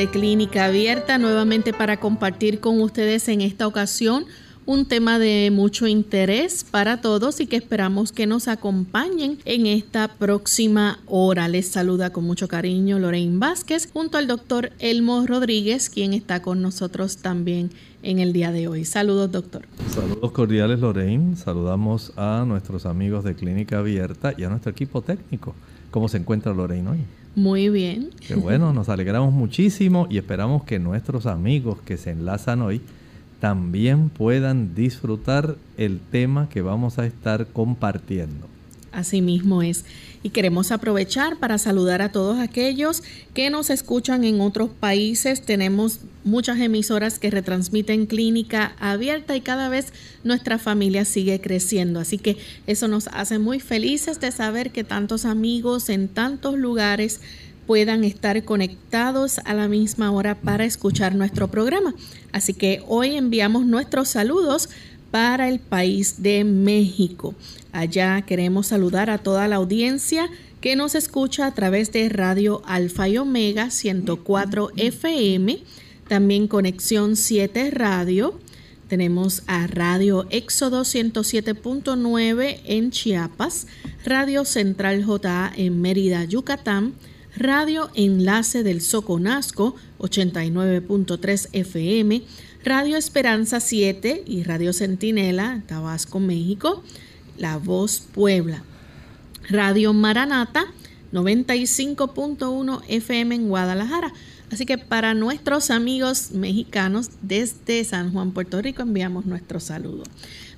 De Clínica Abierta, nuevamente para compartir con ustedes en esta ocasión un tema de mucho interés para todos y que esperamos que nos acompañen en esta próxima hora. Les saluda con mucho cariño Lorraine Vázquez junto al doctor Elmo Rodríguez, quien está con nosotros también en el día de hoy. Saludos, doctor. Saludos cordiales, Lorraine. Saludamos a nuestros amigos de Clínica Abierta y a nuestro equipo técnico. ¿Cómo se encuentra Lorraine hoy? Muy bien. Qué bueno, nos alegramos muchísimo y esperamos que nuestros amigos que se enlazan hoy también puedan disfrutar el tema que vamos a estar compartiendo. Así mismo es. Y queremos aprovechar para saludar a todos aquellos que nos escuchan en otros países. Tenemos muchas emisoras que retransmiten clínica abierta y cada vez nuestra familia sigue creciendo. Así que eso nos hace muy felices de saber que tantos amigos en tantos lugares puedan estar conectados a la misma hora para escuchar nuestro programa. Así que hoy enviamos nuestros saludos para el país de México. Allá queremos saludar a toda la audiencia que nos escucha a través de Radio Alfa y Omega 104 FM, también Conexión 7 Radio. Tenemos a Radio Éxodo 107.9 en Chiapas, Radio Central JA en Mérida, Yucatán, Radio Enlace del Soconasco 89.3 FM, Radio Esperanza 7 y Radio Centinela, Tabasco, México, La Voz Puebla, Radio Maranata 95.1 FM en Guadalajara. Así que para nuestros amigos mexicanos desde San Juan, Puerto Rico, enviamos nuestro saludo.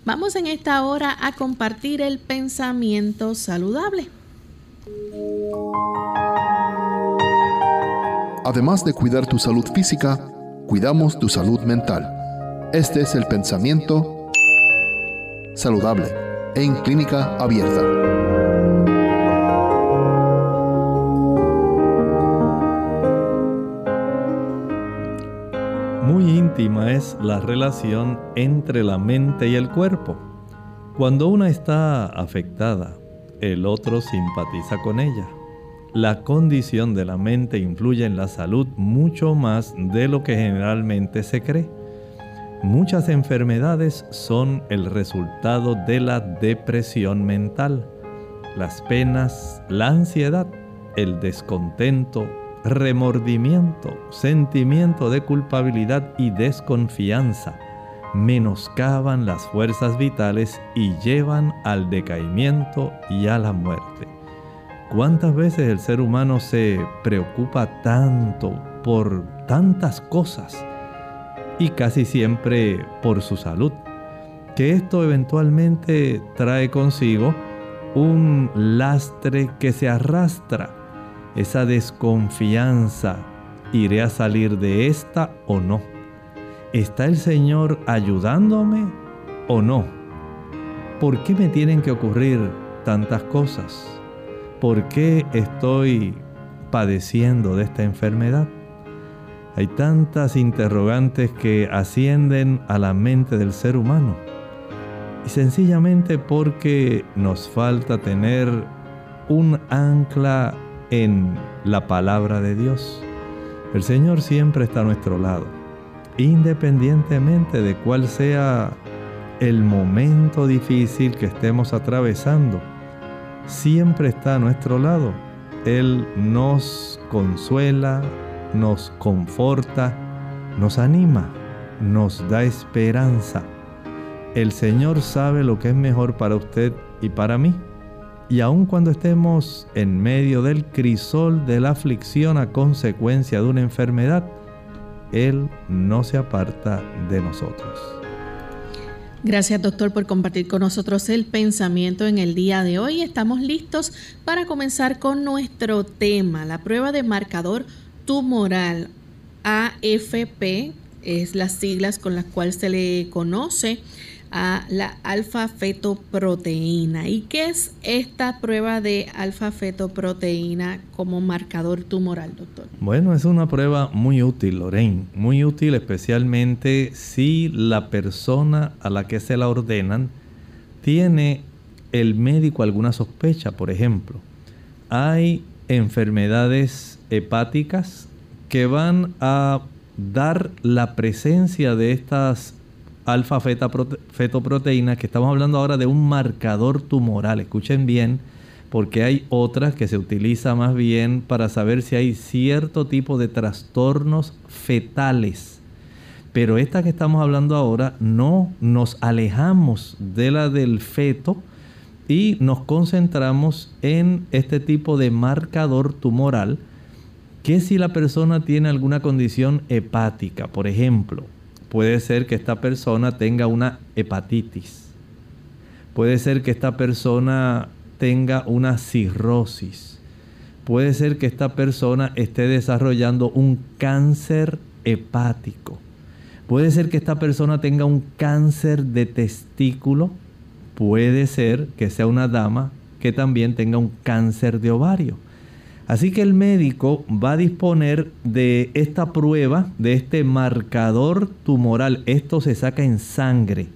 Vamos en esta hora a compartir el pensamiento saludable. Además de cuidar tu salud física, cuidamos tu salud mental. Este es el pensamiento saludable en clínica abierta. Muy íntima es la relación entre la mente y el cuerpo. Cuando una está afectada, el otro simpatiza con ella la condición de la mente influye en la salud mucho más de lo que generalmente se cree. Muchas enfermedades son el resultado de la depresión mental, las penas, la ansiedad, el descontento, remordimiento, sentimiento de culpabilidad y desconfianza menoscaban las fuerzas vitales y llevan al decaimiento y a la muerte. ¿Cuántas veces el ser humano se preocupa tanto por tantas cosas y casi siempre por su salud? Que esto eventualmente trae consigo un lastre que se arrastra, esa desconfianza. ¿Iré a salir de esta o no? ¿Está el Señor ayudándome o no? ¿Por qué me tienen que ocurrir tantas cosas? ¿Por qué estoy padeciendo de esta enfermedad? Hay tantas interrogantes que ascienden a la mente del ser humano. Y sencillamente porque nos falta tener un ancla en la palabra de Dios. El Señor siempre está a nuestro lado, independientemente de cuál sea el momento difícil que estemos atravesando siempre está a nuestro lado. Él nos consuela, nos conforta nos anima, nos da esperanza. El Señor sabe lo que es mejor para usted y para mí. Y aun cuando estemos en medio del crisol de la aflicción a consecuencia de una enfermedad, Él no se aparta de nosotros. Gracias doctor por compartir con nosotros el pensamiento en el día de hoy. Estamos listos para comenzar con nuestro tema, la prueba de marcador tumoral AFP, es las siglas con las cuales se le conoce a la alfa-fetoproteína. ¿Y qué es esta prueba de alfa-fetoproteína como marcador tumoral, doctor? Bueno, es una prueba muy útil, Lorraine, muy útil especialmente si la persona a la que se la ordenan tiene el médico alguna sospecha, por ejemplo. Hay enfermedades hepáticas que van a dar la presencia de estas alfa fetoproteínas, que estamos hablando ahora de un marcador tumoral. Escuchen bien, porque hay otras que se utiliza más bien para saber si hay cierto tipo de trastornos fetales. Pero esta que estamos hablando ahora no nos alejamos de la del feto y nos concentramos en este tipo de marcador tumoral que si la persona tiene alguna condición hepática, por ejemplo, Puede ser que esta persona tenga una hepatitis. Puede ser que esta persona tenga una cirrosis. Puede ser que esta persona esté desarrollando un cáncer hepático. Puede ser que esta persona tenga un cáncer de testículo. Puede ser que sea una dama que también tenga un cáncer de ovario. Así que el médico va a disponer de esta prueba, de este marcador tumoral. Esto se saca en sangre.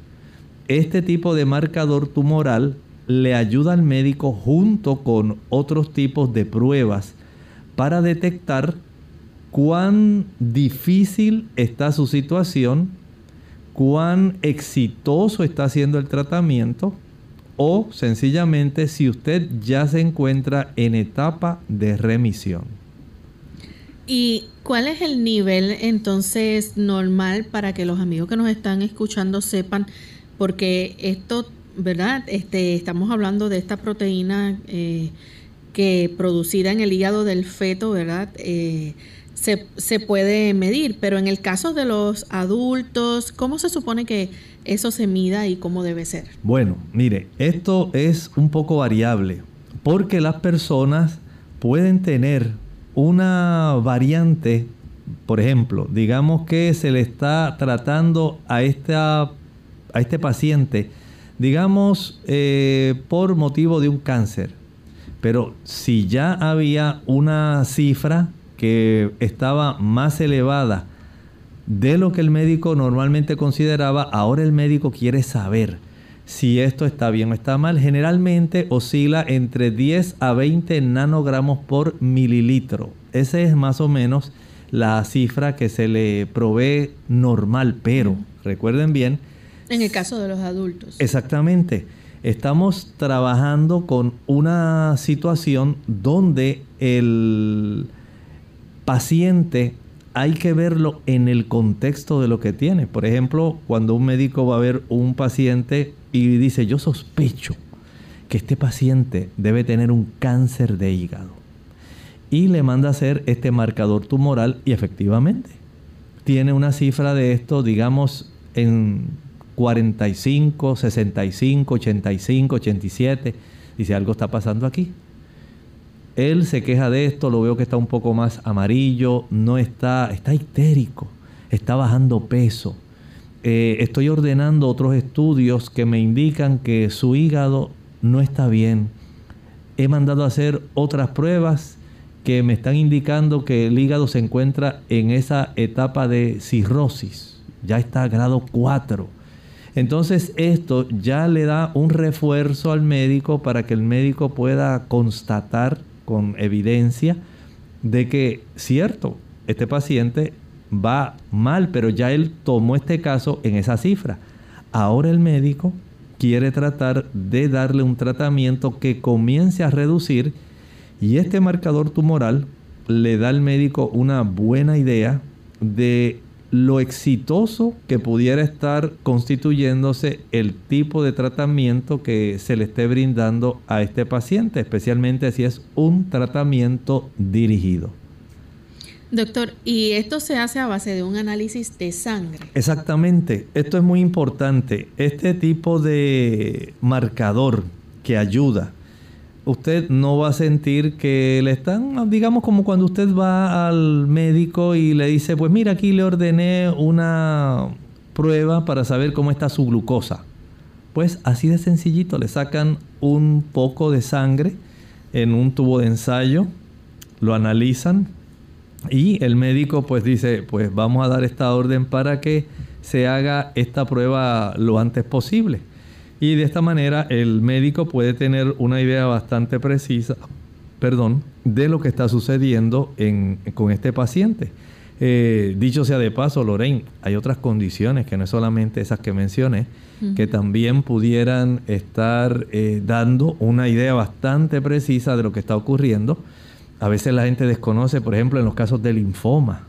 Este tipo de marcador tumoral le ayuda al médico junto con otros tipos de pruebas para detectar cuán difícil está su situación, cuán exitoso está siendo el tratamiento o sencillamente si usted ya se encuentra en etapa de remisión. ¿Y cuál es el nivel entonces normal para que los amigos que nos están escuchando sepan? Porque esto, ¿verdad? Este, estamos hablando de esta proteína eh, que producida en el hígado del feto, ¿verdad? Eh, se, se, puede medir, pero en el caso de los adultos, ¿cómo se supone que eso se mida y cómo debe ser? Bueno, mire, esto es un poco variable porque las personas pueden tener una variante, por ejemplo, digamos que se le está tratando a, esta, a este paciente, digamos, eh, por motivo de un cáncer. Pero si ya había una cifra que estaba más elevada de lo que el médico normalmente consideraba, ahora el médico quiere saber si esto está bien o está mal. Generalmente oscila entre 10 a 20 nanogramos por mililitro. Esa es más o menos la cifra que se le provee normal, pero recuerden bien. En el caso de los adultos. Exactamente. Estamos trabajando con una situación donde el paciente hay que verlo en el contexto de lo que tiene. Por ejemplo, cuando un médico va a ver un paciente y dice, yo sospecho que este paciente debe tener un cáncer de hígado. Y le manda a hacer este marcador tumoral y efectivamente tiene una cifra de esto, digamos, en 45, 65, 85, 87. Dice, algo está pasando aquí. Él se queja de esto, lo veo que está un poco más amarillo, no está, está histérico, está bajando peso. Eh, estoy ordenando otros estudios que me indican que su hígado no está bien. He mandado a hacer otras pruebas que me están indicando que el hígado se encuentra en esa etapa de cirrosis. Ya está a grado 4. Entonces esto ya le da un refuerzo al médico para que el médico pueda constatar con evidencia de que, cierto, este paciente va mal, pero ya él tomó este caso en esa cifra. Ahora el médico quiere tratar de darle un tratamiento que comience a reducir y este marcador tumoral le da al médico una buena idea de lo exitoso que pudiera estar constituyéndose el tipo de tratamiento que se le esté brindando a este paciente, especialmente si es un tratamiento dirigido. Doctor, ¿y esto se hace a base de un análisis de sangre? Exactamente, esto es muy importante. Este tipo de marcador que ayuda usted no va a sentir que le están, digamos como cuando usted va al médico y le dice, pues mira, aquí le ordené una prueba para saber cómo está su glucosa. Pues así de sencillito, le sacan un poco de sangre en un tubo de ensayo, lo analizan y el médico pues dice, pues vamos a dar esta orden para que se haga esta prueba lo antes posible. Y de esta manera el médico puede tener una idea bastante precisa, perdón, de lo que está sucediendo con este paciente. Eh, dicho sea de paso, Lorraine, hay otras condiciones que no es solamente esas que mencioné, que también pudieran estar eh, dando una idea bastante precisa de lo que está ocurriendo. A veces la gente desconoce, por ejemplo, en los casos de linfoma.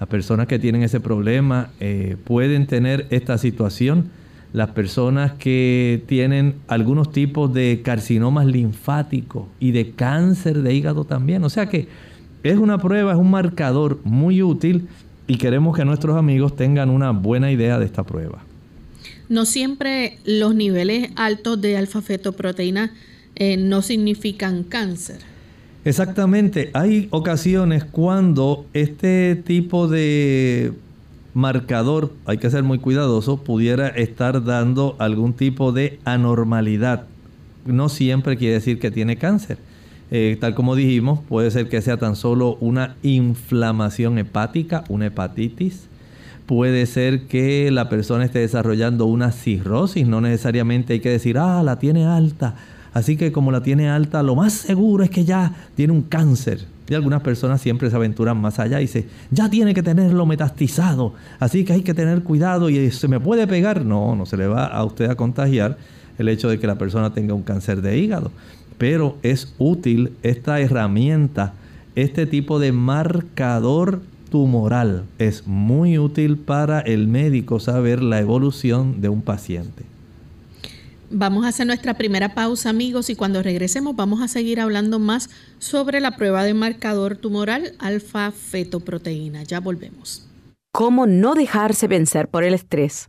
Las personas que tienen ese problema eh, pueden tener esta situación las personas que tienen algunos tipos de carcinomas linfáticos y de cáncer de hígado también. O sea que es una prueba, es un marcador muy útil y queremos que nuestros amigos tengan una buena idea de esta prueba. No siempre los niveles altos de alfa-fetoproteína eh, no significan cáncer. Exactamente, hay ocasiones cuando este tipo de marcador, hay que ser muy cuidadoso, pudiera estar dando algún tipo de anormalidad. No siempre quiere decir que tiene cáncer. Eh, tal como dijimos, puede ser que sea tan solo una inflamación hepática, una hepatitis. Puede ser que la persona esté desarrollando una cirrosis, no necesariamente hay que decir, ah, la tiene alta. Así que como la tiene alta, lo más seguro es que ya tiene un cáncer. Y algunas personas siempre se aventuran más allá y dicen, ya tiene que tenerlo metastizado, así que hay que tener cuidado y se me puede pegar. No, no se le va a usted a contagiar el hecho de que la persona tenga un cáncer de hígado. Pero es útil esta herramienta, este tipo de marcador tumoral. Es muy útil para el médico saber la evolución de un paciente. Vamos a hacer nuestra primera pausa, amigos, y cuando regresemos vamos a seguir hablando más sobre la prueba de marcador tumoral alfa-fetoproteína. Ya volvemos. ¿Cómo no dejarse vencer por el estrés?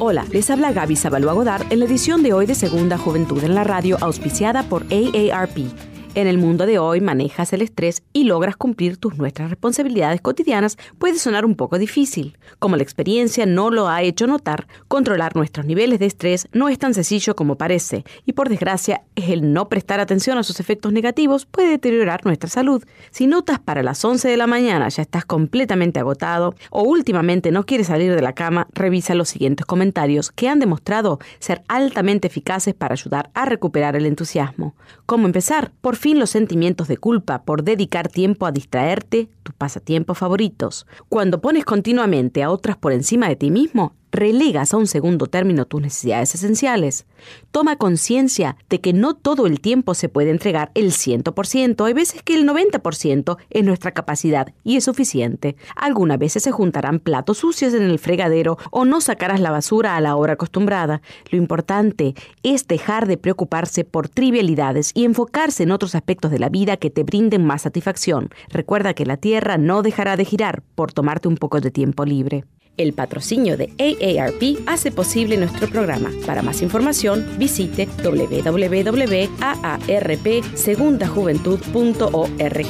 Hola, les habla Gaby Sabalua Godard en la edición de hoy de Segunda Juventud en la Radio, auspiciada por AARP. En el mundo de hoy manejas el estrés y logras cumplir tus nuestras responsabilidades cotidianas puede sonar un poco difícil. Como la experiencia no lo ha hecho notar, controlar nuestros niveles de estrés no es tan sencillo como parece y por desgracia el no prestar atención a sus efectos negativos puede deteriorar nuestra salud. Si notas para las 11 de la mañana ya estás completamente agotado o últimamente no quieres salir de la cama, revisa los siguientes comentarios que han demostrado ser altamente eficaces para ayudar a recuperar el entusiasmo. ¿Cómo empezar? Por los sentimientos de culpa por dedicar tiempo a distraerte, tus pasatiempos favoritos. Cuando pones continuamente a otras por encima de ti mismo, relegas a un segundo término tus necesidades esenciales. Toma conciencia de que no todo el tiempo se puede entregar el 100%, hay veces que el 90% es nuestra capacidad y es suficiente. Algunas veces se juntarán platos sucios en el fregadero o no sacarás la basura a la hora acostumbrada. Lo importante es dejar de preocuparse por trivialidades y enfocarse en otros aspectos de la vida que te brinden más satisfacción. Recuerda que la Tierra no dejará de girar por tomarte un poco de tiempo libre. El patrocinio de AARP hace posible nuestro programa. Para más información, visite www.aarpsegundajuventud.org.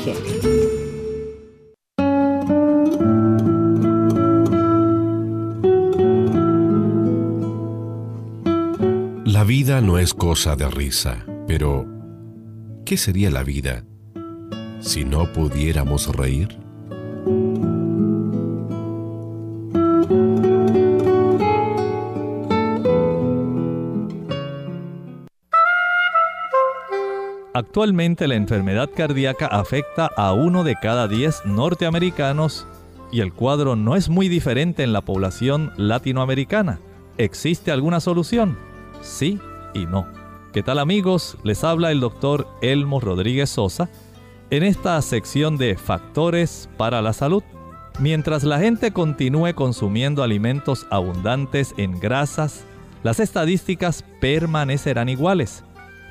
La vida no es cosa de risa, pero ¿qué sería la vida si no pudiéramos reír? Actualmente la enfermedad cardíaca afecta a uno de cada diez norteamericanos y el cuadro no es muy diferente en la población latinoamericana. ¿Existe alguna solución? Sí y no. ¿Qué tal amigos? Les habla el doctor Elmo Rodríguez Sosa en esta sección de factores para la salud. Mientras la gente continúe consumiendo alimentos abundantes en grasas, las estadísticas permanecerán iguales.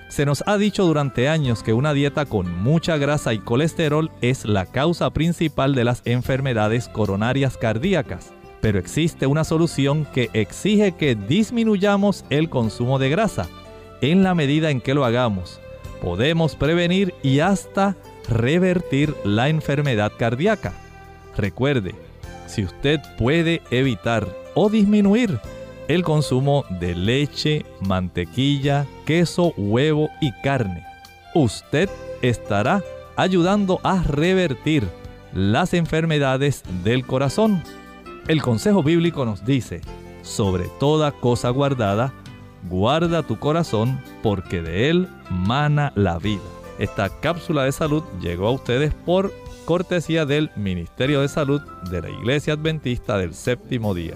Se nos ha dicho durante años que una dieta con mucha grasa y colesterol es la causa principal de las enfermedades coronarias cardíacas, pero existe una solución que exige que disminuyamos el consumo de grasa. En la medida en que lo hagamos, podemos prevenir y hasta revertir la enfermedad cardíaca. Recuerde, si usted puede evitar o disminuir el consumo de leche, mantequilla, queso, huevo y carne. Usted estará ayudando a revertir las enfermedades del corazón. El consejo bíblico nos dice, sobre toda cosa guardada, guarda tu corazón porque de él mana la vida. Esta cápsula de salud llegó a ustedes por cortesía del Ministerio de Salud de la Iglesia Adventista del Séptimo Día.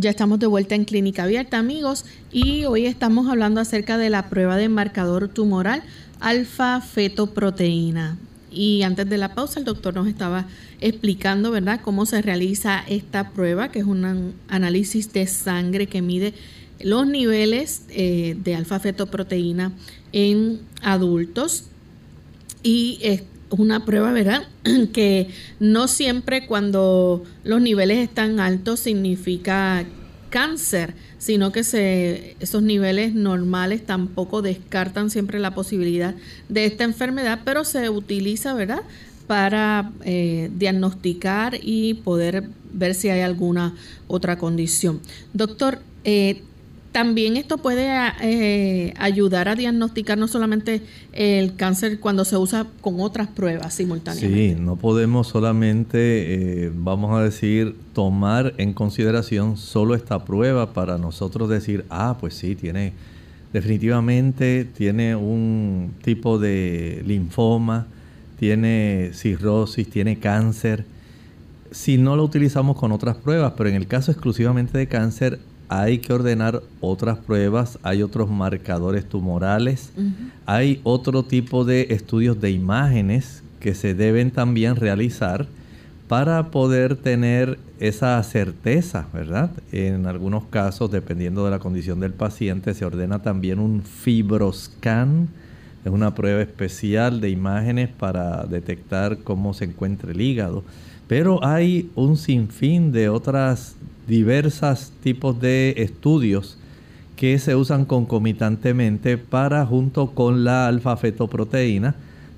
Ya estamos de vuelta en Clínica Abierta, amigos, y hoy estamos hablando acerca de la prueba de marcador tumoral alfa-fetoproteína. Y antes de la pausa, el doctor nos estaba explicando, ¿verdad?, cómo se realiza esta prueba, que es un análisis de sangre que mide los niveles eh, de alfa-fetoproteína en adultos. Y es una prueba, ¿verdad?, que no siempre cuando los niveles están altos significa cáncer, sino que se, esos niveles normales tampoco descartan siempre la posibilidad de esta enfermedad, pero se utiliza, ¿verdad?, para eh, diagnosticar y poder ver si hay alguna otra condición. Doctor, eh, también esto puede eh, ayudar a diagnosticar no solamente el cáncer cuando se usa con otras pruebas simultáneamente. Sí, no podemos solamente, eh, vamos a decir, tomar en consideración solo esta prueba para nosotros decir, ah, pues sí, tiene, definitivamente tiene un tipo de linfoma, tiene cirrosis, tiene cáncer. Si no lo utilizamos con otras pruebas, pero en el caso exclusivamente de cáncer, hay que ordenar otras pruebas, hay otros marcadores tumorales, hay otro tipo de estudios de imágenes que se deben también realizar para poder tener esa certeza, ¿verdad? En algunos casos, dependiendo de la condición del paciente, se ordena también un fibroscan, es una prueba especial de imágenes para detectar cómo se encuentra el hígado. Pero hay un sinfín de otras diversos tipos de estudios que se usan concomitantemente para, junto con la alfa-fetoproteína,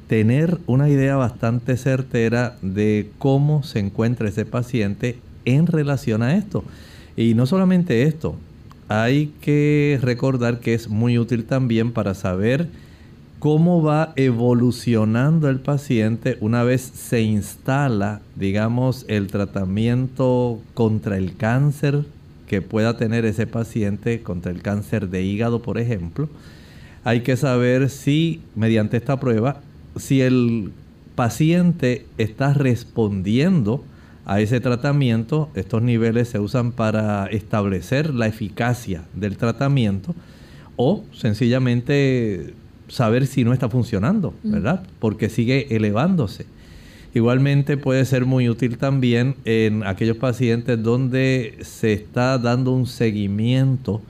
tener una idea bastante certera de cómo se encuentra ese paciente en relación a esto. Y no solamente esto, hay que recordar que es muy útil también para saber cómo va evolucionando el paciente una vez se instala, digamos, el tratamiento contra el cáncer que pueda tener ese paciente, contra el cáncer de hígado, por ejemplo. Hay que saber si, mediante esta prueba, si el paciente está respondiendo a ese tratamiento. Estos niveles se usan para establecer la eficacia del tratamiento o sencillamente saber si no está funcionando, ¿verdad? Porque sigue elevándose. Igualmente puede ser muy útil también en aquellos pacientes donde se está dando un seguimiento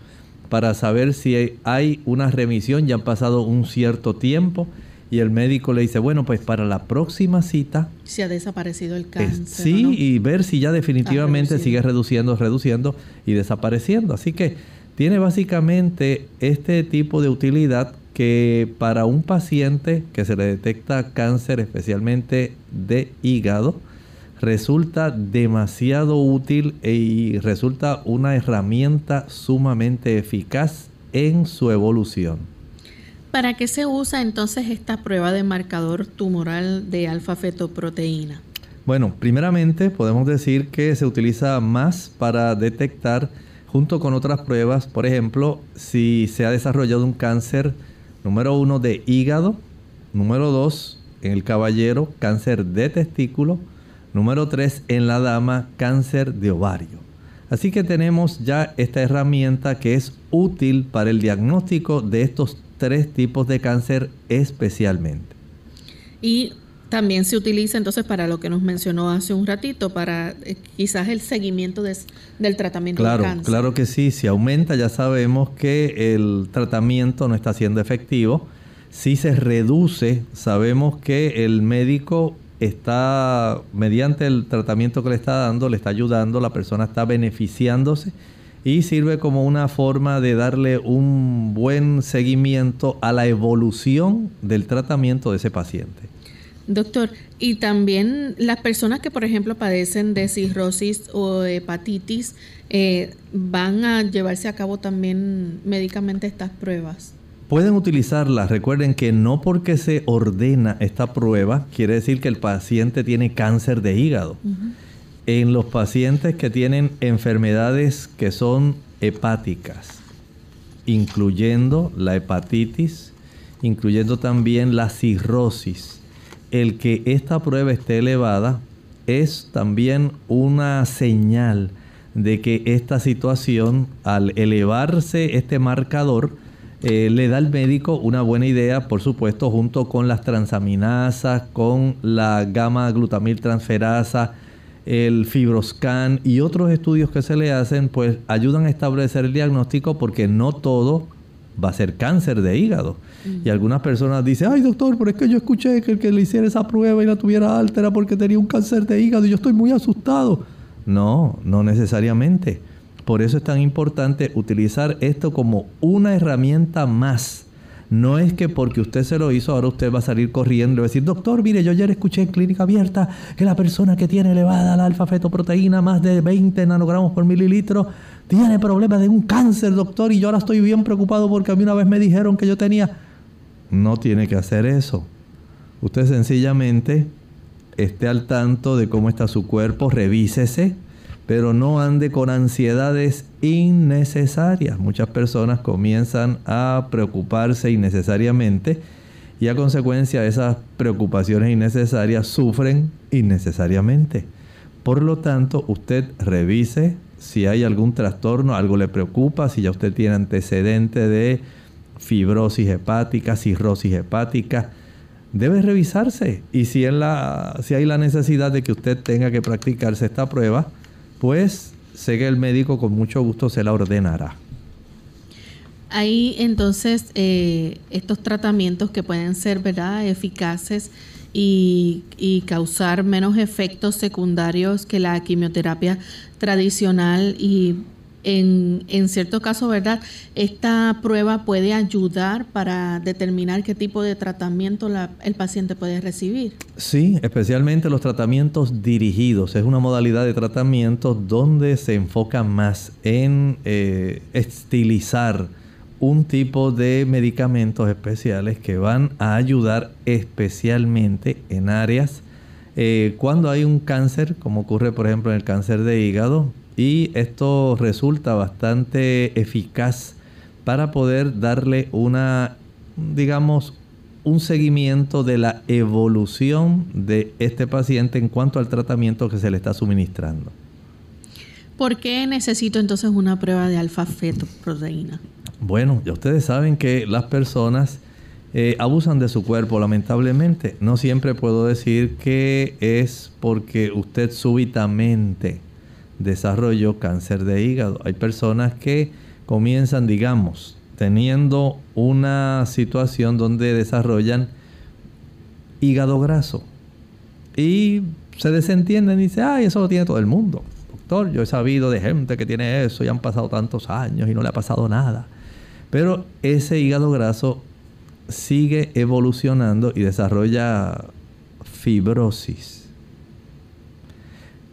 para saber si hay una remisión, ya han pasado un cierto tiempo y el médico le dice, bueno, pues para la próxima cita... Si ha desaparecido el cáncer. sí, y ver si ya definitivamente sigue reduciendo, reduciendo y desapareciendo. Así que tiene básicamente este tipo de utilidad que para un paciente que se le detecta cáncer, especialmente de hígado, resulta demasiado útil y resulta una herramienta sumamente eficaz en su evolución. ¿Para qué se usa entonces esta prueba de marcador tumoral de alfa-fetoproteína? Bueno, primeramente podemos decir que se utiliza más para detectar junto con otras pruebas, por ejemplo, si se ha desarrollado un cáncer número uno de hígado, número dos en el caballero, cáncer de testículo, número tres en la dama, cáncer de ovario. Así que tenemos ya esta herramienta que es útil para el diagnóstico de estos tres tipos de cáncer especialmente. Y también se utiliza entonces para lo que nos mencionó hace un ratito, para eh, quizás el seguimiento del tratamiento claro, del cáncer. Claro que sí, si aumenta ya sabemos que el tratamiento no está siendo efectivo. Si se reduce, sabemos que el médico está, mediante el tratamiento que le está dando, le está ayudando, la persona está beneficiándose y sirve como una forma de darle un buen seguimiento a la evolución del tratamiento de ese paciente. Doctor, y también las personas que, por ejemplo, padecen de cirrosis o hepatitis, eh, ¿van a llevarse a cabo también médicamente estas pruebas? Pueden utilizarlas. Recuerden que no porque se ordena esta prueba quiere decir que el paciente tiene cáncer de hígado en los pacientes que tienen enfermedades que son hepáticas, incluyendo la hepatitis, incluyendo también la cirrosis. El que esta prueba esté elevada es también una señal de que esta situación, al elevarse este marcador, eh, le da al médico una buena idea, por supuesto, junto con las transaminasas, con la gamma glutamil transferasa, el fibroscan y otros estudios que se le hacen, pues ayudan a establecer el diagnóstico porque no todo va a ser cáncer de hígado. Y algunas personas dicen, ay doctor, pero es que yo escuché que el que le hiciera esa prueba y la tuviera alta era porque tenía un cáncer de hígado y yo estoy muy asustado. No, no necesariamente. Por eso es tan importante utilizar esto como una herramienta más no es que porque usted se lo hizo, ahora usted va a salir corriendo y va a decir, doctor, mire, yo ayer escuché en clínica abierta que la persona que tiene elevada la alfa-fetoproteína, más de 20 nanogramos por mililitro, tiene problemas de un cáncer, doctor, y yo ahora estoy bien preocupado porque a mí una vez me dijeron que yo tenía... No tiene que hacer eso. Usted sencillamente esté al tanto de cómo está su cuerpo, revísese pero no ande con ansiedades innecesarias. Muchas personas comienzan a preocuparse innecesariamente y a consecuencia de esas preocupaciones innecesarias sufren innecesariamente. Por lo tanto, usted revise si hay algún trastorno, algo le preocupa, si ya usted tiene antecedente de fibrosis hepática, cirrosis hepática, debe revisarse. Y si, si hay la necesidad de que usted tenga que practicarse esta prueba, pues sé que el médico con mucho gusto se la ordenará. Hay entonces eh, estos tratamientos que pueden ser ¿verdad? eficaces y, causar menos efectos secundarios que la quimioterapia tradicional y en, en cierto caso, ¿verdad? Esta prueba puede ayudar para determinar qué tipo de tratamiento el paciente puede recibir. Sí, especialmente los tratamientos dirigidos. Es una modalidad de tratamiento donde se enfoca más en eh, estilizar un tipo de medicamentos especiales que van a ayudar especialmente en áreas eh, cuando hay un cáncer, como ocurre por ejemplo en el cáncer de hígado, y esto resulta bastante eficaz para poder darle una, digamos, un seguimiento de la evolución de este paciente en cuanto al tratamiento que se le está suministrando. ¿Por qué necesito entonces una prueba de alfa-fetoproteína? Bueno, ya ustedes saben que las personas eh, abusan de su cuerpo, lamentablemente. No siempre puedo decir que es porque usted súbitamente desarrolló cáncer de hígado. Hay personas que comienzan, digamos, teniendo una situación donde desarrollan hígado graso. Y se desentienden y dicen, ay, eso lo tiene todo el mundo. Doctor, yo he sabido de gente que tiene eso y han pasado tantos años y no le ha pasado nada. Pero ese hígado graso sigue evolucionando y desarrolla fibrosis.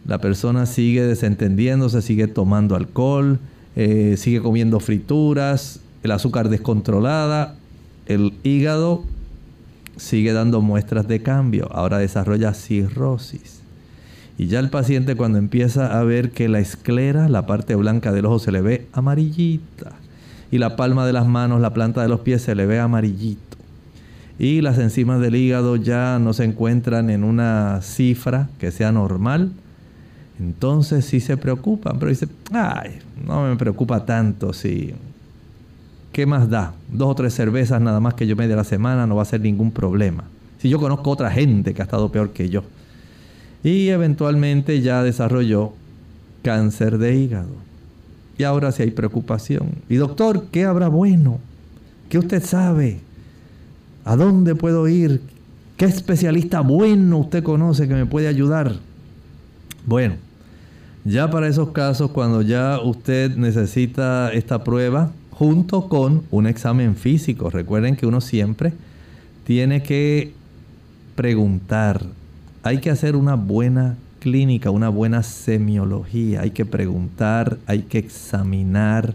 La persona sigue desentendiéndose, sigue tomando alcohol, eh, sigue comiendo frituras, el azúcar descontrolada, el hígado sigue dando muestras de cambio, ahora desarrolla cirrosis. Y ya el paciente cuando empieza a ver que la esclera, la parte blanca del ojo se le ve amarillita, y la palma de las manos, la planta de los pies se le ve amarillito. Y las enzimas del hígado ya no se encuentran en una cifra que sea normal. Entonces sí se preocupan, pero dice, ay, no me preocupa tanto si... ¿Qué más da? Dos o tres cervezas nada más que yo me dé la semana no va a ser ningún problema. Si yo conozco otra gente que ha estado peor que yo. Y eventualmente ya desarrolló cáncer de hígado. Y ahora sí hay preocupación. Y doctor, ¿qué habrá bueno? ¿Qué usted sabe? ¿A dónde puedo ir? ¿Qué especialista bueno usted conoce que me puede ayudar? Bueno, ya para esos casos, cuando ya usted necesita esta prueba, junto con un examen físico, recuerden que uno siempre tiene que preguntar, hay que hacer una buena clínica, una buena semiología. Hay que preguntar, hay que examinar,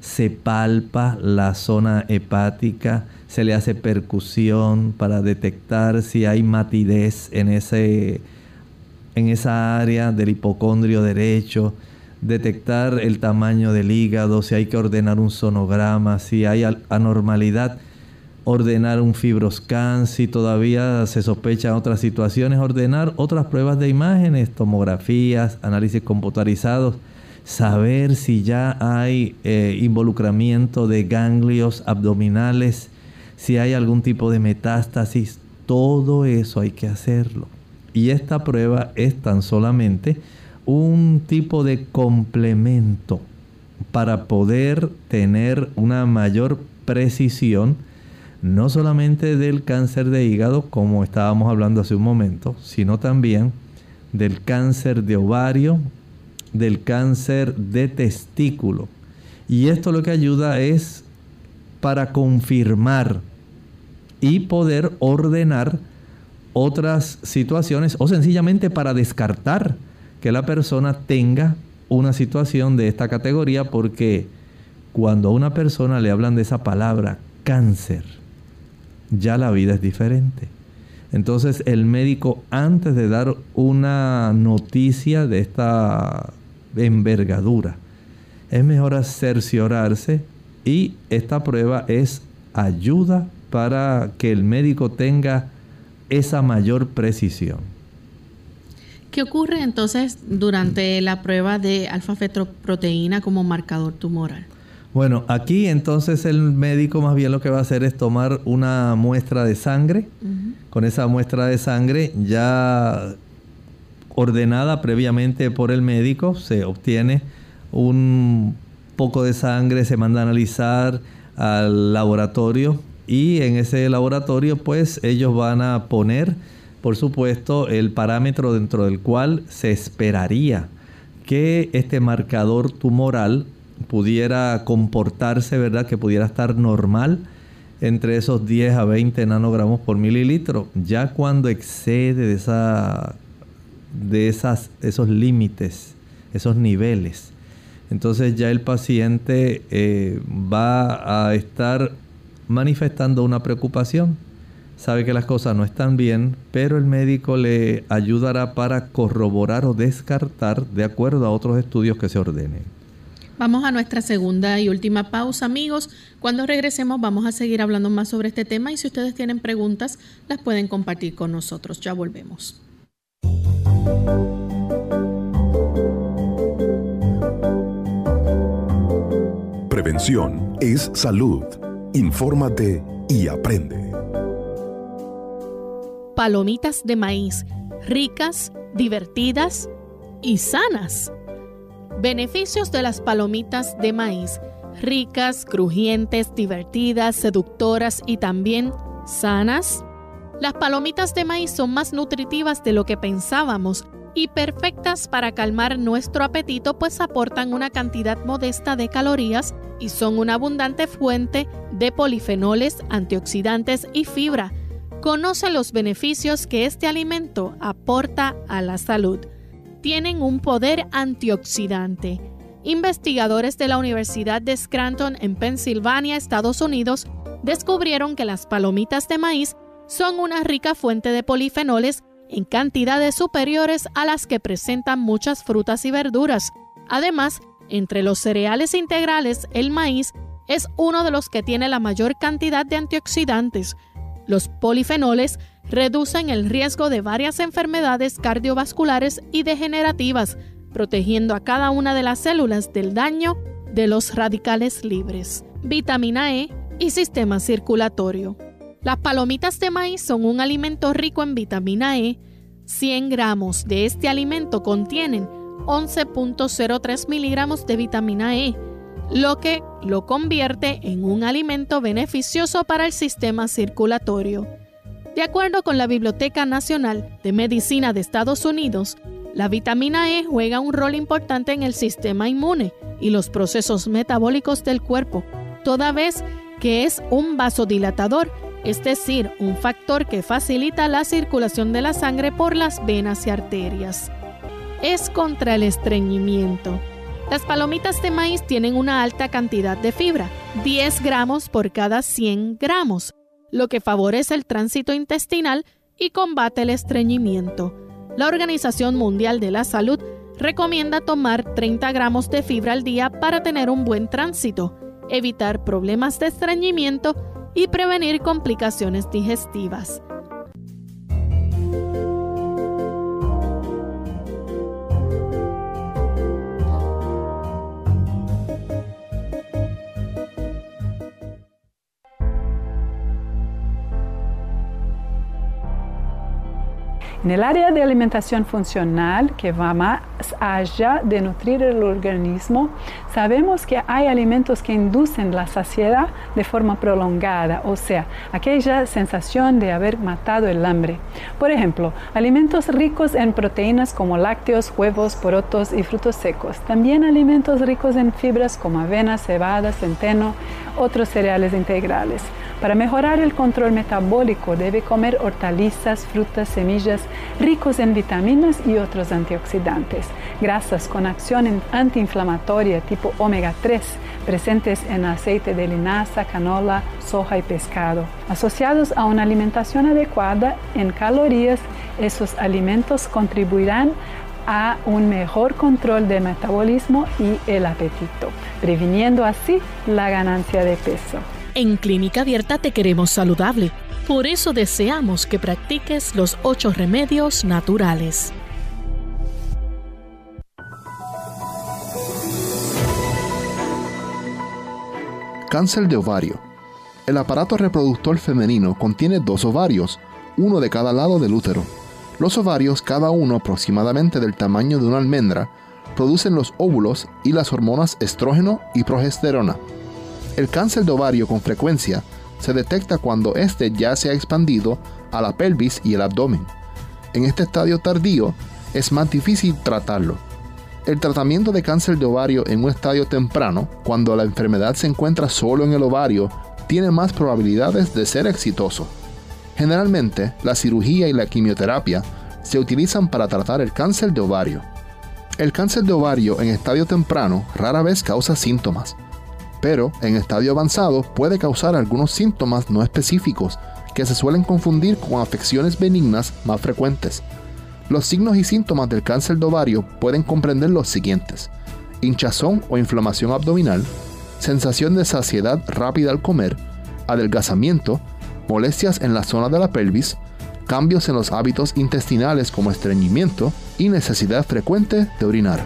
se palpa la zona hepática, se le hace percusión para detectar si hay matidez en, ese, en esa área del hipocondrio derecho, detectar el tamaño del hígado, si hay que ordenar un sonograma, si hay anormalidad ordenar un fibroscan, si todavía se sospechan otras situaciones, ordenar otras pruebas de imágenes, tomografías, análisis computarizados, saber si ya hay eh, involucramiento de ganglios abdominales, si hay algún tipo de metástasis, todo eso hay que hacerlo. Y esta prueba es tan solamente un tipo de complemento para poder tener una mayor precisión no solamente del cáncer de hígado, como estábamos hablando hace un momento, sino también del cáncer de ovario, del cáncer de testículo. Y esto lo que ayuda es para confirmar y poder ordenar otras situaciones o sencillamente para descartar que la persona tenga una situación de esta categoría porque cuando a una persona le hablan de esa palabra cáncer, ya la vida es diferente. Entonces el médico antes de dar una noticia de esta envergadura, es mejor cerciorarse y esta prueba es ayuda para que el médico tenga esa mayor precisión. ¿Qué ocurre entonces durante la prueba de alfa-fetoproteína como marcador tumoral? Bueno, aquí entonces el médico más bien lo que va a hacer es tomar una muestra de sangre. Con esa muestra de sangre ya ordenada previamente por el médico, se obtiene un poco de sangre, se manda a analizar al laboratorio y en ese laboratorio pues ellos van a poner por supuesto el parámetro dentro del cual se esperaría que este marcador tumoral pudiera comportarse, ¿verdad? Que pudiera estar normal entre esos 10 a 20 nanogramos por mililitro. Ya cuando excede de, esa, de esas, esos límites, esos niveles, entonces ya el paciente eh, va a estar manifestando una preocupación. Sabe que las cosas no están bien, pero el médico le ayudará para corroborar o descartar de acuerdo a otros estudios que se ordenen. Vamos a nuestra segunda y última pausa, amigos. Cuando regresemos vamos a seguir hablando más sobre este tema y si ustedes tienen preguntas las pueden compartir con nosotros. Ya volvemos. Prevención es salud. Infórmate y aprende. Palomitas de maíz, ricas, divertidas y sanas Beneficios de las palomitas de maíz. Ricas, crujientes, divertidas, seductoras y también sanas. Las palomitas de maíz son más nutritivas de lo que pensábamos y perfectas para calmar nuestro apetito pues aportan una cantidad modesta de calorías y son una abundante fuente de polifenoles, antioxidantes y fibra. Conoce los beneficios que este alimento aporta a la salud. Tienen un poder antioxidante. Investigadores de la Universidad de Scranton en Pensilvania, Estados Unidos, descubrieron que las palomitas de maíz son una rica fuente de polifenoles en cantidades superiores a las que presentan muchas frutas y verduras. Además, entre los cereales integrales, el maíz es uno de los que tiene la mayor cantidad de antioxidantes. Los polifenoles reducen el riesgo de varias enfermedades cardiovasculares y degenerativas, protegiendo a cada una de las células del daño de los radicales libres, vitamina E y sistema circulatorio. Las palomitas de maíz son un alimento rico en vitamina E. 100 gramos de este alimento contienen 11.03 miligramos de vitamina E, lo que lo convierte en un alimento beneficioso para el sistema circulatorio. De acuerdo con la Biblioteca Nacional de Medicina de Estados Unidos, la vitamina E juega un rol importante en el sistema inmune y los procesos metabólicos del cuerpo, toda vez que es un vasodilatador es decir, un factor que facilita la circulación de la sangre por las venas y arterias. Es contra el estreñimiento. Las palomitas de maíz tienen una alta cantidad de fibra, 10 gramos por cada 100 gramos, lo que favorece el tránsito intestinal y combate el estreñimiento. La Organización Mundial de la Salud recomienda tomar 30 gramos de fibra al día para tener un buen tránsito, evitar problemas de estreñimiento y prevenir complicaciones digestivas. En el área de alimentación funcional, que va más allá de nutrir el organismo, sabemos que hay alimentos que inducen la saciedad de forma prolongada, o sea, aquella sensación de haber matado el hambre. Por ejemplo, alimentos ricos en proteínas como lácteos, huevos, porotos y frutos secos. También alimentos ricos en fibras como avena, cebada, centeno, otros cereales integrales. Para mejorar el control metabólico debe comer hortalizas, frutas, semillas ricos en vitaminas y otros antioxidantes, grasas con acción antiinflamatoria tipo omega 3 presentes en aceite de linaza, canola, soja y pescado. Asociados a una alimentación adecuada en calorías, esos alimentos contribuirán a un mejor control de metabolismo y el apetito, previniendo así la ganancia de peso. En Clínica Abierta te queremos saludable. Por eso deseamos que practiques los ocho remedios naturales. Cáncer de ovario. El aparato reproductor femenino contiene dos ovarios, uno de cada lado del útero. Los ovarios, cada uno aproximadamente del tamaño de una almendra, producen los óvulos y las hormonas estrógeno y progesterona. El cáncer de ovario con frecuencia se detecta cuando éste ya se ha expandido a la pelvis y el abdomen. En este estadio tardío es más difícil tratarlo. El tratamiento de cáncer de ovario en un estadio temprano, cuando la enfermedad se encuentra solo en el ovario, tiene más probabilidades de ser exitoso. Generalmente, la cirugía y la quimioterapia se utilizan para tratar el cáncer de ovario. El cáncer de ovario en estadio temprano rara vez causa síntomas pero en estadio avanzado puede causar algunos síntomas no específicos que se suelen confundir con afecciones benignas más frecuentes. Los signos y síntomas del cáncer de ovario pueden comprender los siguientes. Hinchazón o inflamación abdominal, sensación de saciedad rápida al comer, adelgazamiento, molestias en la zona de la pelvis, cambios en los hábitos intestinales como estreñimiento y necesidad frecuente de orinar.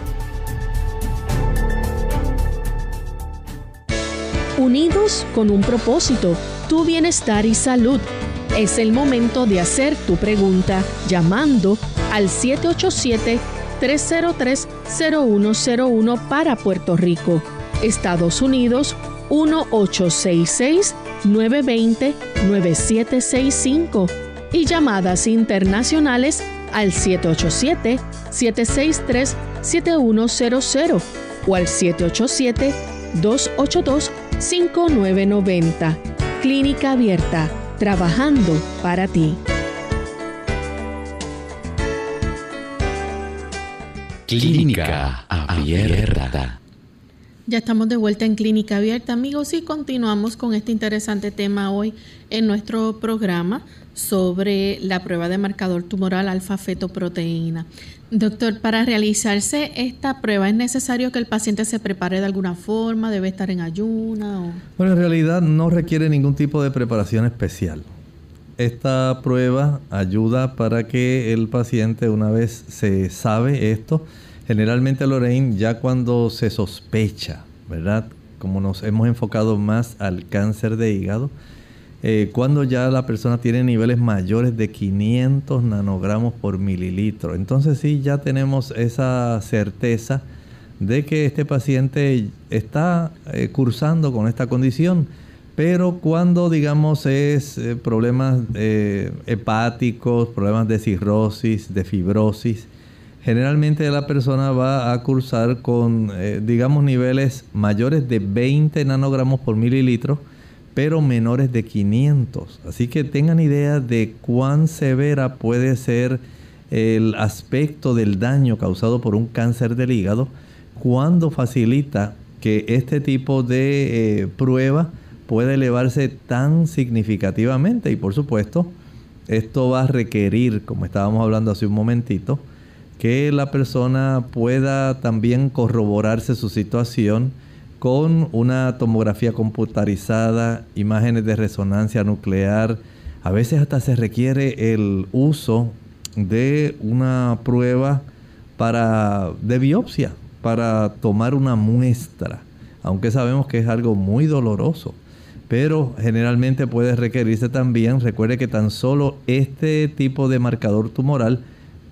Unidos con un propósito, tu bienestar y salud. Es el momento de hacer tu pregunta llamando al 787-303-0101 para Puerto Rico, Estados Unidos 1866-920-9765 y llamadas internacionales al 787-763-7100 o al 787-282-5990. Clínica Abierta, trabajando para ti. Clínica Abierta. Ya estamos de vuelta en Clínica Abierta, amigos, y continuamos con este interesante tema hoy en nuestro programa sobre la prueba de marcador tumoral alfa-fetoproteína. Doctor, para realizarse esta prueba, ¿es necesario que el paciente se prepare de alguna forma? ¿Debe estar en ayuna? Bueno, en realidad no requiere ningún tipo de preparación especial. Esta prueba ayuda para que el paciente, una vez se sabe esto, Generalmente, Lorraine, ya cuando se sospecha, ¿verdad? Como nos hemos enfocado más al cáncer de hígado, eh, cuando ya la persona tiene niveles mayores de 500 nanogramos por mililitro. Entonces sí, ya tenemos esa certeza de que este paciente está eh, cursando con esta condición. Pero cuando digamos es eh, problemas hepáticos, problemas de cirrosis, de fibrosis, generalmente la persona va a cursar con, digamos, niveles mayores de 20 nanogramos por mililitro, pero menores de 500. Así que tengan idea de cuán severa puede ser el aspecto del daño causado por un cáncer del hígado cuando facilita que este tipo de eh, prueba pueda elevarse tan significativamente. Y por supuesto, esto va a requerir, como estábamos hablando hace un momentito, que la persona pueda también corroborarse su situación con una tomografía computarizada, imágenes de resonancia nuclear. A veces hasta se requiere el uso de una prueba para, de biopsia para tomar una muestra, aunque sabemos que es algo muy doloroso. Pero generalmente puede requerirse también, recuerde que tan solo este tipo de marcador tumoral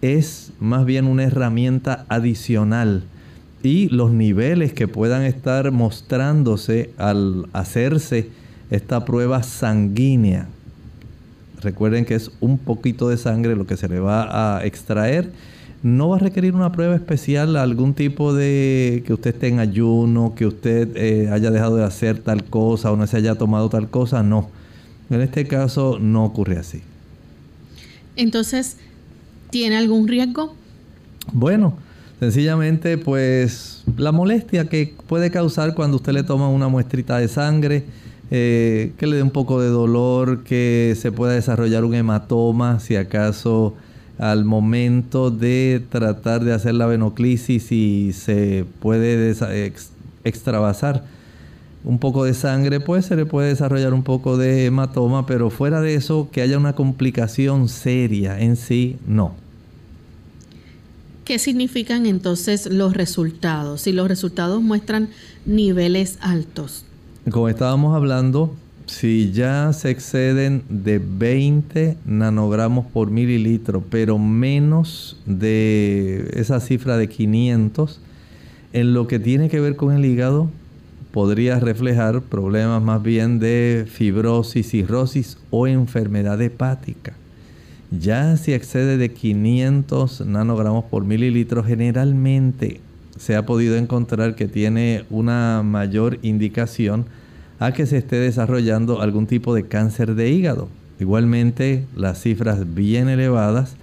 es más bien una herramienta adicional y los niveles que puedan estar mostrándose al hacerse esta prueba sanguínea. Recuerden que es un poquito de sangre lo que se le va a extraer. No va a requerir una prueba especial, algún tipo de que usted esté en ayuno, que usted eh, haya dejado de hacer tal cosa o no se haya tomado tal cosa. No. En este caso no ocurre así. Entonces, ¿Tiene algún riesgo? Bueno, sencillamente pues la molestia que puede causar cuando usted le toma una muestrita de sangre, eh, que le dé un poco de dolor, que se pueda desarrollar un hematoma, si acaso al momento de tratar de hacer la venoclisis y se puede extravasar un poco de sangre, pues se le puede desarrollar un poco de hematoma, pero fuera de eso, que haya una complicación seria en sí, no. ¿Qué significan entonces los resultados? Si los resultados muestran niveles altos. Como estábamos hablando, si ya se exceden de 20 nanogramos por mililitro, pero menos de esa cifra de 500, en lo que tiene que ver con el hígado, podría reflejar problemas más bien de fibrosis, cirrosis o enfermedad hepática. Ya si excede de 500 nanogramos por mililitro, generalmente se ha podido encontrar que tiene una mayor indicación a que se esté desarrollando algún tipo de cáncer de hígado. Igualmente, las cifras bien elevadas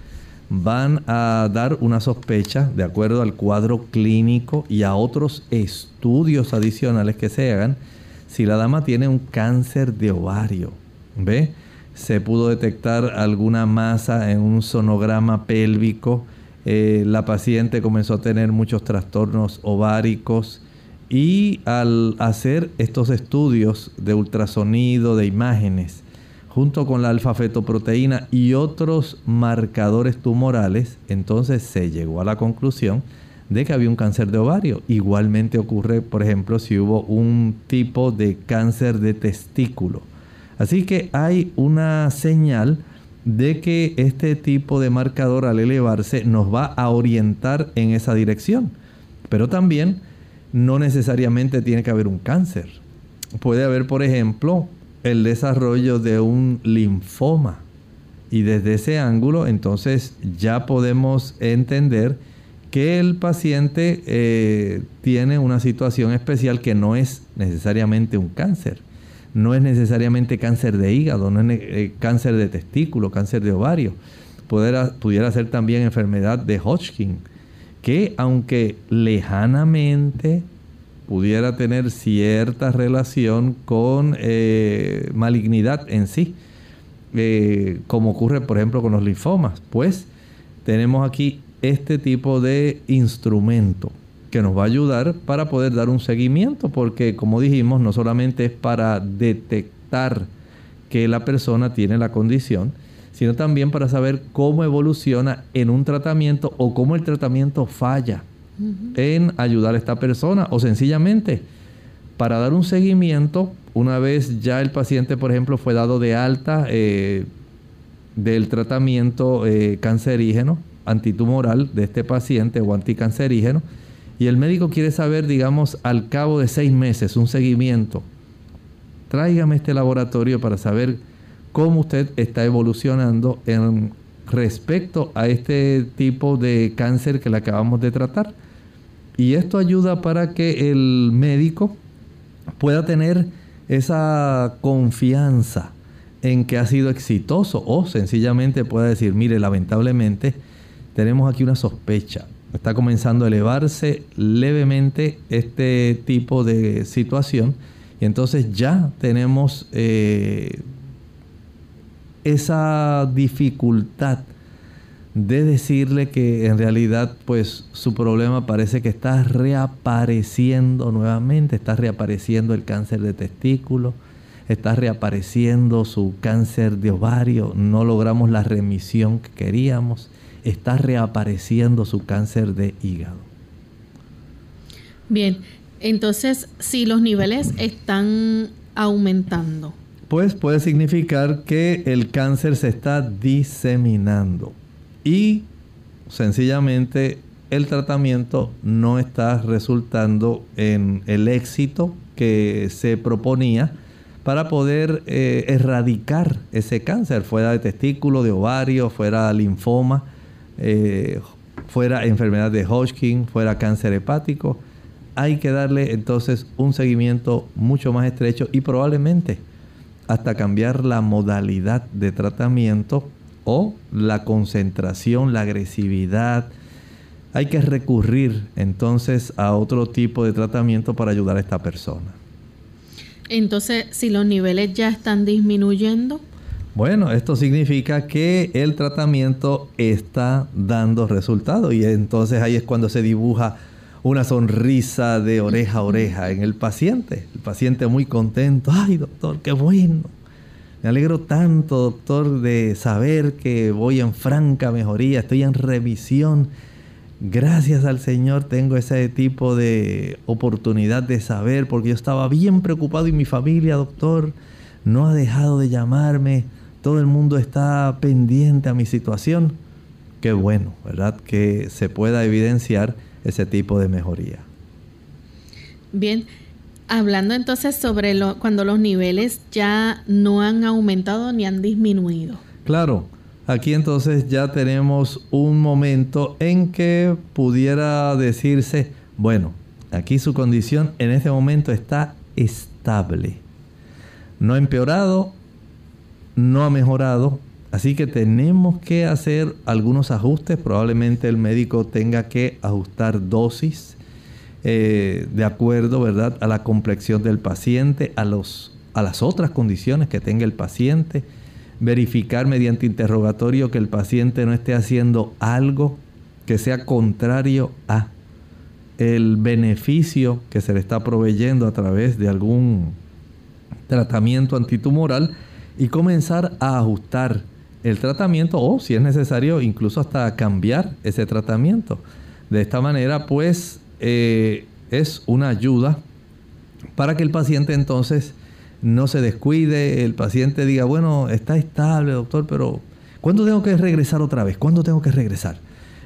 van a dar una sospecha de acuerdo al cuadro clínico y a otros estudios adicionales que se hagan si la dama tiene un cáncer de ovario. ¿Ve? Se pudo detectar alguna masa en un sonograma pélvico. Eh, la paciente comenzó a tener muchos trastornos ováricos y al hacer estos estudios de ultrasonido, de imágenes, junto con la alfa-fetoproteína y otros marcadores tumorales, entonces se llegó a la conclusión de que había un cáncer de ovario. Igualmente ocurre, por ejemplo, si hubo un tipo de cáncer de testículo. Así que hay una señal de que este tipo de marcador al elevarse nos va a orientar en esa dirección. Pero también no necesariamente tiene que haber un cáncer. Puede haber, por ejemplo, el desarrollo de un linfoma. Y desde ese ángulo, entonces ya podemos entender que el paciente eh, tiene una situación especial que no es necesariamente un cáncer. No es necesariamente cáncer de hígado, no es eh, cáncer de testículo, cáncer de ovario. pudiera ser también enfermedad de Hodgkin, que aunque lejanamente pudiera tener cierta relación con eh, malignidad en sí, eh, como ocurre por ejemplo con los linfomas. Pues tenemos aquí este tipo de instrumento que nos va a ayudar para poder dar un seguimiento, porque como dijimos, no solamente es para detectar que la persona tiene la condición, sino también para saber cómo evoluciona en un tratamiento o cómo el tratamiento falla en ayudar a esta persona o sencillamente para dar un seguimiento una vez ya el paciente, por ejemplo, fue dado de alta eh, del tratamiento eh, cancerígeno, antitumoral de este paciente o anticancerígeno, y el médico quiere saber, digamos, al cabo de seis meses, un seguimiento. Tráigame este laboratorio para saber cómo usted está evolucionando en respecto a este tipo de cáncer que le acabamos de tratar. Y esto ayuda para que el médico pueda tener esa confianza en que ha sido exitoso o sencillamente pueda decir, mire, lamentablemente tenemos aquí una sospecha. Está comenzando a elevarse levemente este tipo de situación. Y entonces ya tenemos eh, esa dificultad de decirle que en realidad pues su problema parece que está reapareciendo nuevamente, está reapareciendo el cáncer de testículo, está reapareciendo su cáncer de ovario, no logramos la remisión que queríamos, está reapareciendo su cáncer de hígado. Bien, entonces si los niveles están aumentando. Pues puede significar que el cáncer se está diseminando y sencillamente el tratamiento no está resultando en el éxito que se proponía para poder eh, erradicar ese cáncer, fuera de testículo, de ovario, fuera linfoma, eh, fuera enfermedad de Hodgkin, fuera cáncer hepático. Hay que darle entonces un seguimiento mucho más estrecho y probablemente hasta cambiar la modalidad de tratamiento o la concentración, la agresividad. Hay que recurrir entonces a otro tipo de tratamiento para ayudar a esta persona. Entonces, si los niveles ya están disminuyendo. Bueno, esto significa que el tratamiento está dando resultado y entonces ahí es cuando se dibuja una sonrisa de oreja a oreja en el paciente. El paciente muy contento. Ay, doctor, qué bueno me alegro tanto, doctor, de saber que voy en franca mejoría, estoy en revisión. Gracias al Señor tengo ese tipo de oportunidad de saber, porque yo estaba bien preocupado y mi familia, doctor, no ha dejado de llamarme. Todo el mundo está pendiente a mi situación. Qué bueno, ¿verdad? Que se pueda evidenciar ese tipo de mejoría. Bien, Hablando entonces sobre lo, cuando los niveles ya no han aumentado ni han disminuido. Claro, aquí entonces ya tenemos un momento en que pudiera decirse, bueno, aquí su condición en este momento está estable. No ha empeorado, no ha mejorado, así que tenemos que hacer algunos ajustes. Probablemente el médico tenga que ajustar dosis eh, de acuerdo, ¿verdad?, a la complexión del paciente, a, los, a las otras condiciones que tenga el paciente, verificar mediante interrogatorio que el paciente no esté haciendo algo que sea contrario a el beneficio que se le está proveyendo a través de algún tratamiento antitumoral y comenzar a ajustar el tratamiento o si es necesario incluso hasta cambiar ese tratamiento. De esta manera pues eh, es una ayuda para que el paciente entonces no se descuide, el paciente diga, bueno, está estable, doctor, pero ¿cuándo tengo que regresar otra vez? ¿Cuándo tengo que regresar?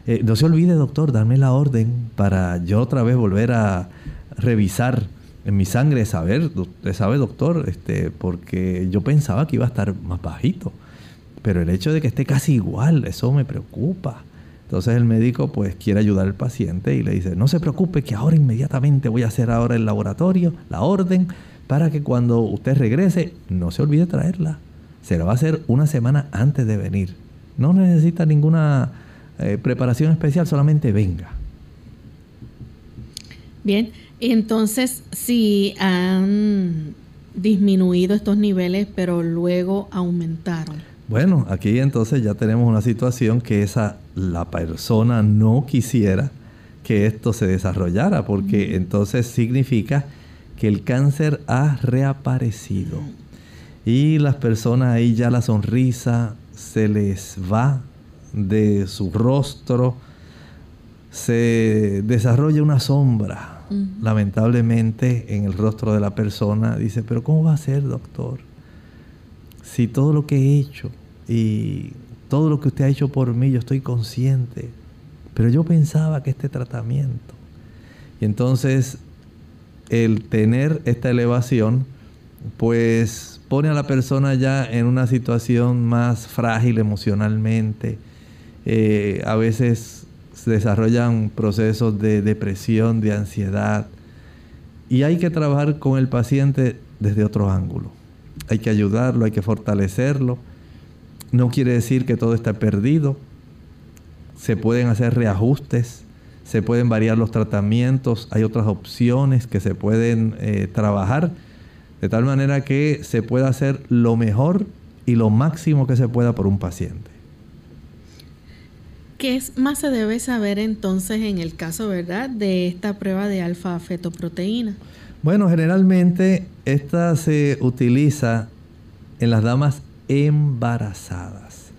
Eh, no se olvide, doctor, darme la orden para yo otra vez volver a revisar en mi sangre, saber, sabe, doctor, este, porque yo pensaba que iba a estar más bajito. pero el hecho de que esté casi igual, eso me preocupa. Entonces el médico pues quiere ayudar al paciente y le dice, no se preocupe que ahora inmediatamente voy a hacer ahora el laboratorio, la orden, para que cuando usted regrese no se olvide traerla. Se la va a hacer una semana antes de venir. No necesita ninguna eh, preparación especial, solamente venga. Bien, entonces si han disminuido estos niveles, pero luego aumentaron. Bueno, aquí entonces ya tenemos una situación que esa la persona no quisiera que esto se desarrollara, porque entonces significa que el cáncer ha reaparecido. Y las personas ahí ya la sonrisa se les va de su rostro, se desarrolla una sombra, lamentablemente, en el rostro de la persona. Dice, pero ¿cómo va a ser, doctor? Si todo lo que he hecho y todo lo que usted ha hecho por mí, yo estoy consciente, pero yo pensaba que este tratamiento. Y entonces el tener esta elevación, pues pone a la persona ya en una situación más frágil emocionalmente. Eh, a veces desarrollan procesos de depresión, de ansiedad. Y hay que trabajar con el paciente desde otro ángulo. Hay que ayudarlo, hay que fortalecerlo. No quiere decir que todo está perdido. Se pueden hacer reajustes, se pueden variar los tratamientos, hay otras opciones que se pueden eh, trabajar de tal manera que se pueda hacer lo mejor y lo máximo que se pueda por un paciente. ¿Qué más se debe saber entonces en el caso, verdad, de esta prueba de alfa-fetoproteína? Bueno, generalmente esta se utiliza en las damas embarazadas.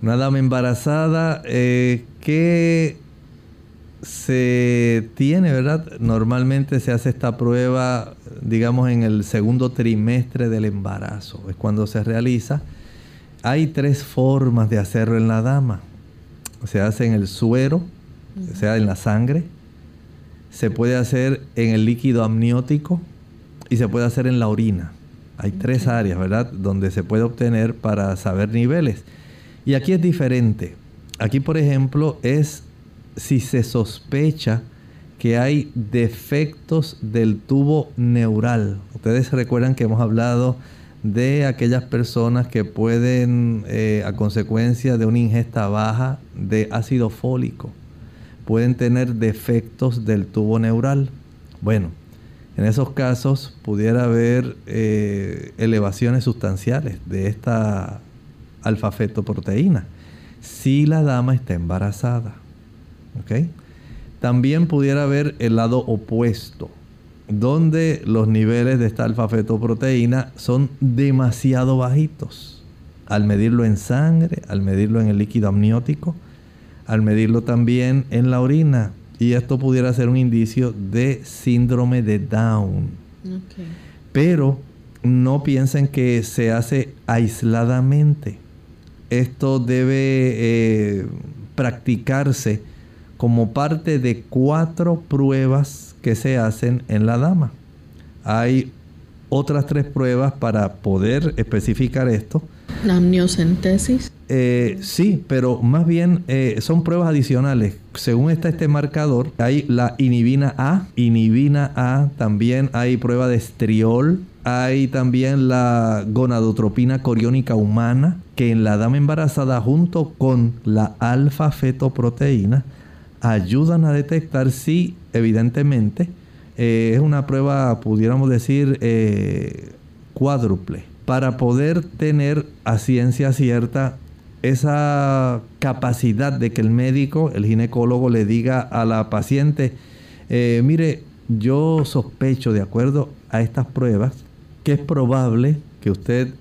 Una dama embarazada eh, que se tiene, ¿verdad? Normalmente se hace esta prueba, digamos, en el segundo trimestre del embarazo. Es cuando se realiza. Hay tres formas de hacerlo en la dama. Se hace en el suero, o sea, en la sangre. Se puede hacer en el líquido amniótico y se puede hacer en la orina. Hay tres áreas, ¿verdad?, donde se puede obtener para saber niveles. Y aquí es diferente. Aquí, por ejemplo, es si se sospecha que hay defectos del tubo neural. Ustedes recuerdan que hemos hablado de aquellas personas que pueden, eh, a consecuencia de una ingesta baja de ácido fólico, pueden tener defectos del tubo neural. Bueno, en esos casos pudiera haber eh, elevaciones sustanciales de esta alfa-fetoproteína si la dama está embarazada. También pudiera haber el lado opuesto, donde los niveles de esta alfa-fetoproteína son demasiado bajitos. Al medirlo en sangre, al medirlo en el líquido amniótico, al medirlo también en la orina. Y esto pudiera ser un indicio de síndrome de Down. Pero no piensen que se hace aisladamente. Esto debe eh, practicarse como parte de cuatro pruebas que se hacen en la dama. Hay otras tres pruebas para poder especificar esto. ¿La amniocentesis? Eh, sí, pero más bien eh, son pruebas adicionales. Según está este marcador, hay la inhibina A, inhibina A, también hay prueba de estriol, hay también la gonadotropina coriónica humana, que en la dama embarazada junto con la alfa-fetoproteína ayudan a detectar si evidentemente eh, es una prueba, pudiéramos decir, eh, cuádruple, para poder tener a ciencia cierta esa capacidad de que el médico, el ginecólogo, le diga a la paciente, eh, mire, yo sospecho de acuerdo a estas pruebas que es probable que usted,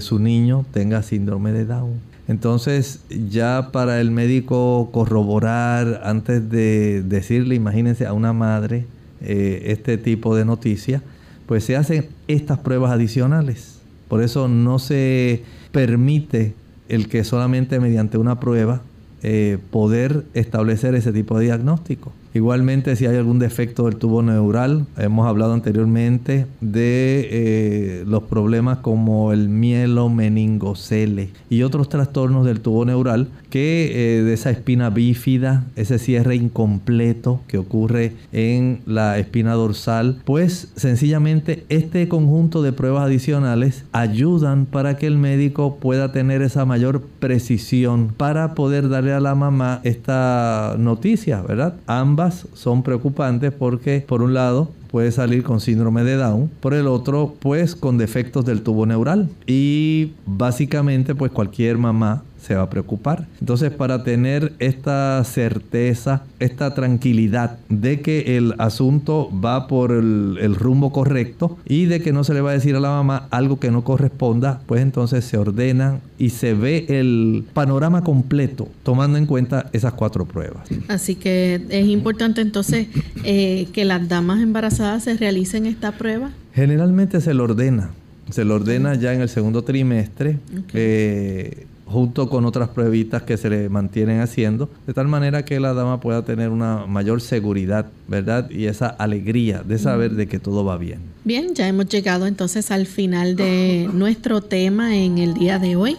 su niño, tenga síndrome de Down. Entonces, ya para el médico corroborar, antes de decirle, imagínense a una madre eh, este tipo de noticia, pues se hacen estas pruebas adicionales. Por eso no se permite el que solamente mediante una prueba eh, poder establecer ese tipo de diagnóstico. Igualmente, si hay algún defecto del tubo neural, hemos hablado anteriormente de eh, los problemas como el mielomeningocele y otros trastornos del tubo neural que eh, de esa espina bífida, ese cierre incompleto que ocurre en la espina dorsal, pues sencillamente este conjunto de pruebas adicionales ayudan para que el médico pueda tener esa mayor precisión para poder darle a la mamá esta noticia, ¿verdad? Ambas son preocupantes porque por un lado puede salir con síndrome de Down, por el otro pues con defectos del tubo neural. Y básicamente pues cualquier mamá se va a preocupar. Entonces, para tener esta certeza, esta tranquilidad de que el asunto va por el, rumbo correcto y de que no se le va a decir a la mamá algo que no corresponda, pues entonces se ordena y se ve el panorama completo tomando en cuenta esas cuatro pruebas. Así que es importante entonces eh, que las damas embarazadas se realicen esta prueba. Generalmente se le ordena, se le ordena ya en el segundo trimestre. Eh, junto con otras pruebitas que se le mantienen haciendo, de tal manera que la dama pueda tener una mayor seguridad, ¿verdad? Y esa alegría de saber de que todo va bien. Bien, ya hemos llegado entonces al final de nuestro tema en el día de hoy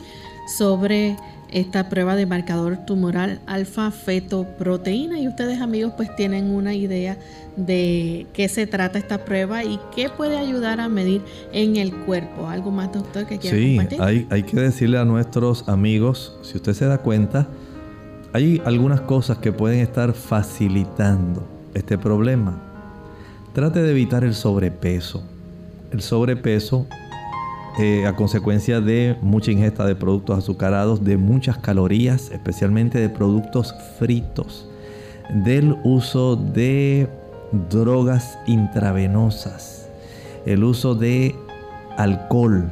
sobre esta prueba de marcador tumoral alfa fetoproteína y ustedes amigos pues tienen una idea de qué se trata esta prueba y qué puede ayudar a medir en el cuerpo. ¿Algo más, doctor, que quiera sí, compartir? Hay, hay que decirle a nuestros amigos, si usted se da cuenta, hay algunas cosas que pueden estar facilitando este problema. Trate de evitar el sobrepeso. El sobrepeso eh, a consecuencia de mucha ingesta de productos azucarados, de muchas calorías, especialmente de productos fritos, del uso de drogas intravenosas, el uso de alcohol.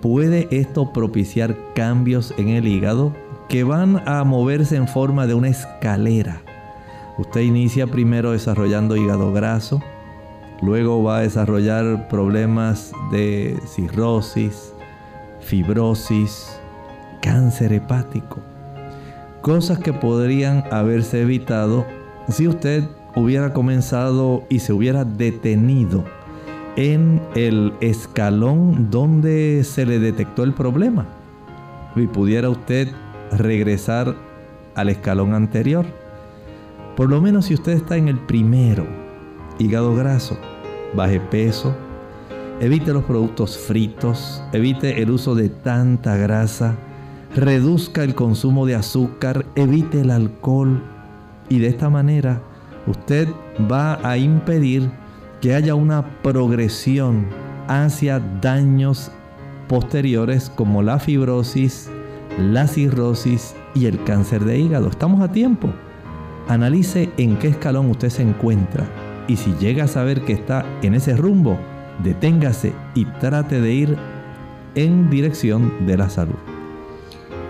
¿Puede esto propiciar cambios en el hígado que van a moverse en forma de una escalera? Usted inicia primero desarrollando hígado graso, Luego va a desarrollar problemas de cirrosis, fibrosis, cáncer hepático. Cosas que podrían haberse evitado si usted hubiera comenzado y se hubiera detenido en el escalón donde se le detectó el problema. Y pudiera usted regresar al escalón anterior. Por lo menos si usted está en el primero, hígado graso, baje peso, evite los productos fritos, evite el uso de tanta grasa, reduzca el consumo de azúcar, evite el alcohol. Y de esta manera usted va a impedir que haya una progresión hacia daños posteriores como la fibrosis, la cirrosis y el cáncer de hígado. Estamos a tiempo. Analice en qué escalón usted se encuentra y si llega a saber que está en ese rumbo, deténgase y trate de ir en dirección de la salud.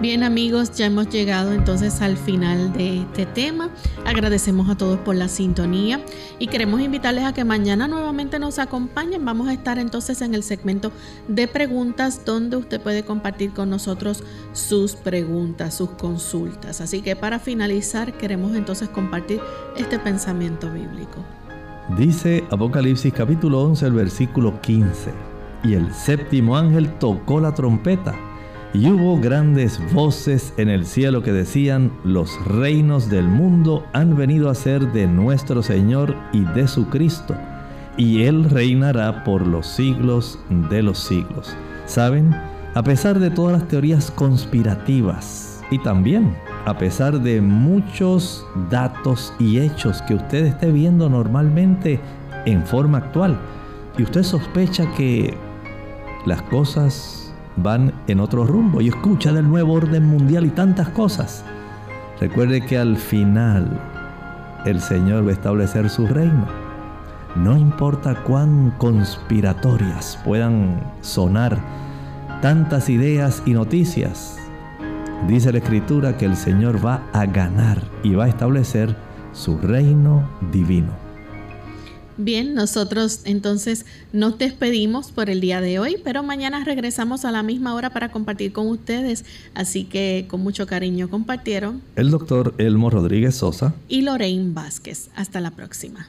Bien amigos, ya hemos llegado entonces al final de este tema. Agradecemos a todos por la sintonía y queremos invitarles a que mañana nuevamente nos acompañen. Vamos a estar entonces en el segmento de preguntas donde usted puede compartir con nosotros sus preguntas, sus consultas. Así que para finalizar queremos entonces compartir este pensamiento bíblico. Dice Apocalipsis capítulo 11, el versículo 15. Y el séptimo ángel tocó la trompeta, y hubo grandes voces en el cielo que decían, los reinos del mundo han venido a ser de nuestro Señor y de su Cristo, y Él reinará por los siglos de los siglos. ¿Saben? A pesar de todas las teorías conspirativas, y también a pesar de muchos datos y hechos que usted esté viendo normalmente en forma actual y usted sospecha que las cosas van en otro rumbo y escucha del nuevo orden mundial y tantas cosas. Recuerde que al final el Señor va a establecer su reino. No importa cuán conspiratorias puedan sonar tantas ideas y noticias, Dice la escritura que el Señor va a ganar y va a establecer su reino divino. Bien, nosotros entonces nos despedimos por el día de hoy, pero mañana regresamos a la misma hora para compartir con ustedes. Así que con mucho cariño compartieron el doctor Elmo Rodríguez Sosa y Lorraine Vázquez. Hasta la próxima.